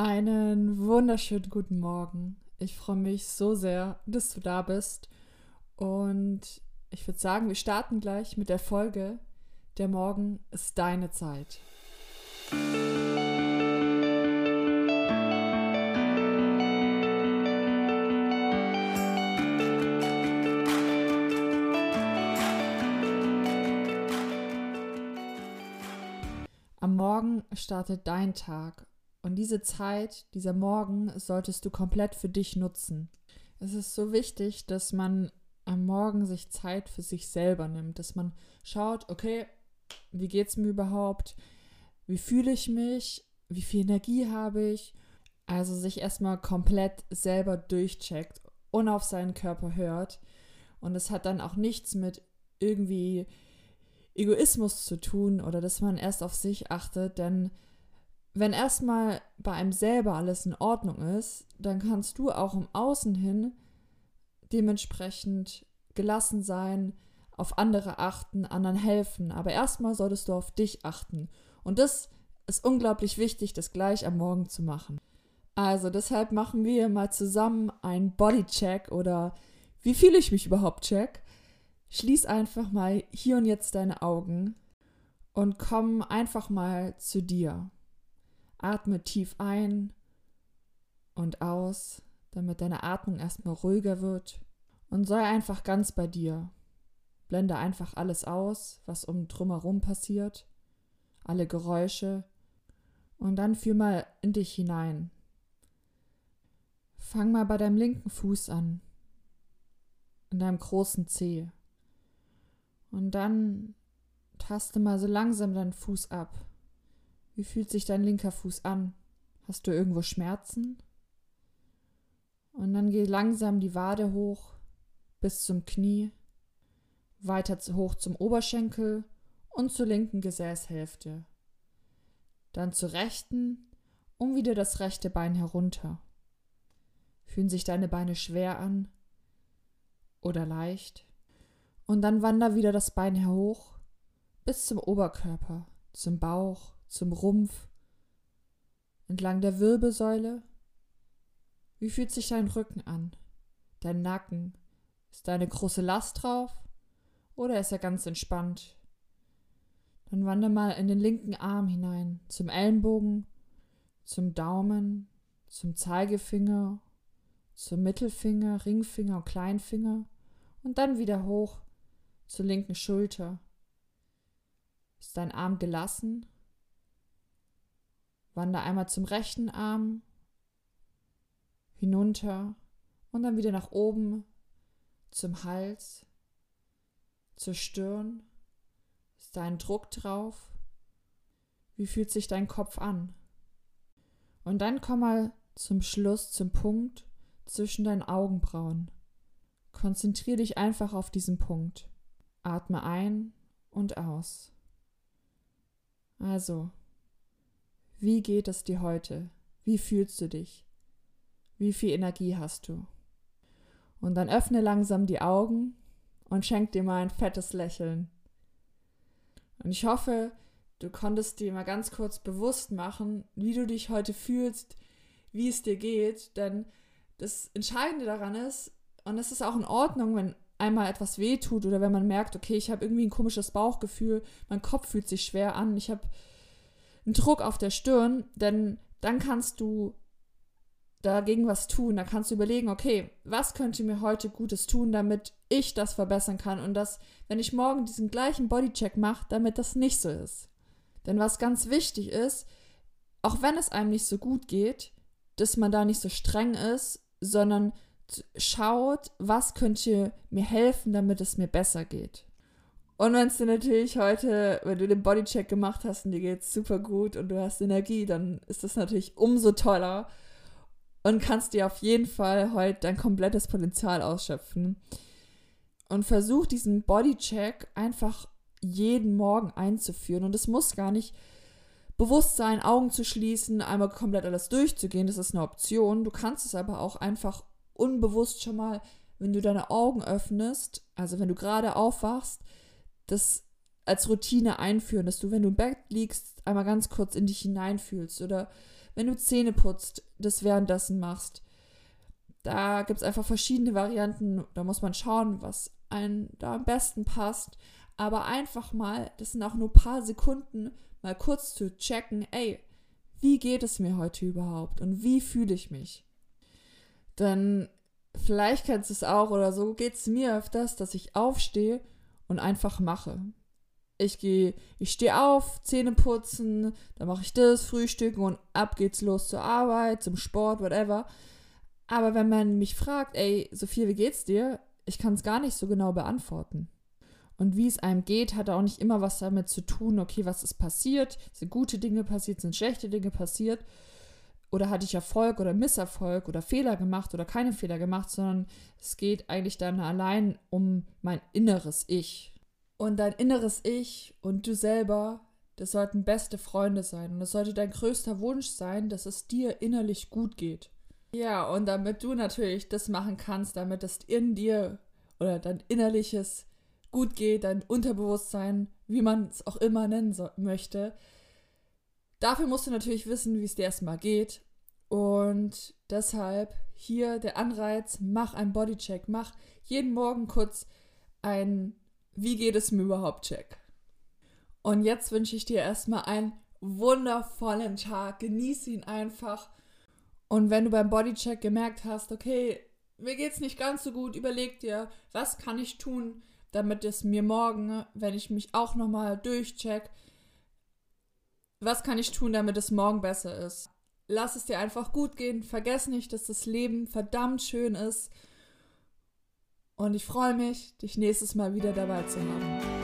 Einen wunderschönen guten Morgen. Ich freue mich so sehr, dass du da bist. Und ich würde sagen, wir starten gleich mit der Folge. Der Morgen ist deine Zeit. Am Morgen startet dein Tag und diese Zeit, dieser Morgen, solltest du komplett für dich nutzen. Es ist so wichtig, dass man am Morgen sich Zeit für sich selber nimmt, dass man schaut, okay, wie geht's mir überhaupt? Wie fühle ich mich? Wie viel Energie habe ich? Also sich erstmal komplett selber durchcheckt und auf seinen Körper hört. Und es hat dann auch nichts mit irgendwie Egoismus zu tun oder dass man erst auf sich achtet, denn wenn erstmal bei einem selber alles in Ordnung ist, dann kannst du auch im Außen hin dementsprechend gelassen sein, auf andere achten, anderen helfen. Aber erstmal solltest du auf dich achten. Und das ist unglaublich wichtig, das gleich am Morgen zu machen. Also deshalb machen wir mal zusammen einen Bodycheck oder wie fühle ich mich überhaupt check. Schließ einfach mal hier und jetzt deine Augen und komm einfach mal zu dir. Atme tief ein und aus, damit deine Atmung erstmal ruhiger wird. Und sei einfach ganz bei dir. Blende einfach alles aus, was um drumherum passiert, alle Geräusche. Und dann fühl mal in dich hinein. Fang mal bei deinem linken Fuß an, in deinem großen Zeh. Und dann taste mal so langsam deinen Fuß ab. Wie fühlt sich dein linker Fuß an? Hast du irgendwo Schmerzen? Und dann geh langsam die Wade hoch bis zum Knie, weiter hoch zum Oberschenkel und zur linken Gesäßhälfte. Dann zur rechten und wieder das rechte Bein herunter. Fühlen sich deine Beine schwer an oder leicht? Und dann wander wieder das Bein hoch bis zum Oberkörper, zum Bauch, zum Rumpf, entlang der Wirbelsäule. Wie fühlt sich dein Rücken an? Dein Nacken? Ist da eine große Last drauf? Oder ist er ganz entspannt? Dann wander mal in den linken Arm hinein, zum Ellenbogen, zum Daumen, zum Zeigefinger, zum Mittelfinger, Ringfinger und Kleinfinger und dann wieder hoch zur linken Schulter. Ist dein Arm gelassen Wander einmal zum rechten Arm, hinunter und dann wieder nach oben zum Hals, zur Stirn. Ist da ein Druck drauf? Wie fühlt sich dein Kopf an? Und dann komm mal zum Schluss, zum Punkt zwischen deinen Augenbrauen. Konzentrier dich einfach auf diesen Punkt. Atme ein und aus. Also, wie geht es dir heute? Wie fühlst du dich? Wie viel Energie hast du? Und dann öffne langsam die Augen und schenk dir mal ein fettes Lächeln. Und ich hoffe, du konntest dir mal ganz kurz bewusst machen, wie du dich heute fühlst, wie es dir geht, denn das Entscheidende daran ist, und es ist auch in Ordnung, wenn einmal etwas wehtut oder wenn man merkt, okay, ich habe irgendwie ein komisches Bauchgefühl, mein Kopf fühlt sich schwer an, ich habe einen Druck auf der Stirn, denn dann kannst du dagegen was tun. Da kannst du überlegen, okay, was könnte mir heute Gutes tun, damit ich das verbessern kann und dass, wenn ich morgen diesen gleichen Bodycheck mache, damit das nicht so ist. Denn was ganz wichtig ist, auch wenn es einem nicht so gut geht, dass man da nicht so streng ist, sondern schaut, was könnte mir helfen, damit es mir besser geht. Und wenn es dir natürlich heute, wenn du den Bodycheck gemacht hast und dir geht's super gut und du hast Energie, dann ist das natürlich umso toller und kannst dir auf jeden Fall heute dein komplettes Potenzial ausschöpfen. Und versuch diesen Bodycheck einfach jeden Morgen einzuführen. Und es muss gar nicht bewusst sein, Augen zu schließen, einmal komplett alles durchzugehen. Das ist eine Option. Du kannst es aber auch einfach unbewusst schon mal, wenn du deine Augen öffnest, also wenn du gerade aufwachst, das als Routine einführen, dass du, wenn du im Bett liegst, einmal ganz kurz in dich hineinfühlst oder wenn du Zähne putzt, das währenddessen machst. Da gibt es einfach verschiedene Varianten. Da muss man schauen, was einem da am besten passt. Aber einfach mal, das sind auch nur ein paar Sekunden, mal kurz zu checken, ey, wie geht es mir heute überhaupt und wie fühle ich mich? Denn vielleicht kennst du es auch oder so geht es mir öfters, dass ich aufstehe und einfach mache. Ich gehe, ich stehe auf, Zähne putzen, dann mache ich das, Frühstücken und ab geht's los zur Arbeit, zum Sport, whatever. Aber wenn man mich fragt, ey, Sophia, wie geht's dir? Ich kann es gar nicht so genau beantworten. Und wie es einem geht, hat auch nicht immer was damit zu tun, okay, was ist passiert? Sind gute Dinge passiert, sind schlechte Dinge passiert? Oder hatte ich Erfolg oder Misserfolg oder Fehler gemacht oder keine Fehler gemacht, sondern es geht eigentlich dann allein um mein inneres Ich. Und dein inneres Ich und du selber, das sollten beste Freunde sein. Und es sollte dein größter Wunsch sein, dass es dir innerlich gut geht. Ja, und damit du natürlich das machen kannst, damit es in dir oder dein innerliches gut geht, dein Unterbewusstsein, wie man es auch immer nennen so möchte, dafür musst du natürlich wissen, wie es dir erstmal geht. Und deshalb hier der Anreiz, mach einen Bodycheck, mach jeden Morgen kurz ein wie geht es mir überhaupt, Check. Und jetzt wünsche ich dir erstmal einen wundervollen Tag. Genieße ihn einfach. Und wenn du beim Bodycheck gemerkt hast, okay, mir geht's nicht ganz so gut, überleg dir, was kann ich tun, damit es mir morgen, wenn ich mich auch nochmal durchcheck, was kann ich tun, damit es morgen besser ist? Lass es dir einfach gut gehen. Vergiss nicht, dass das Leben verdammt schön ist und ich freue mich, dich nächstes Mal wieder dabei zu haben.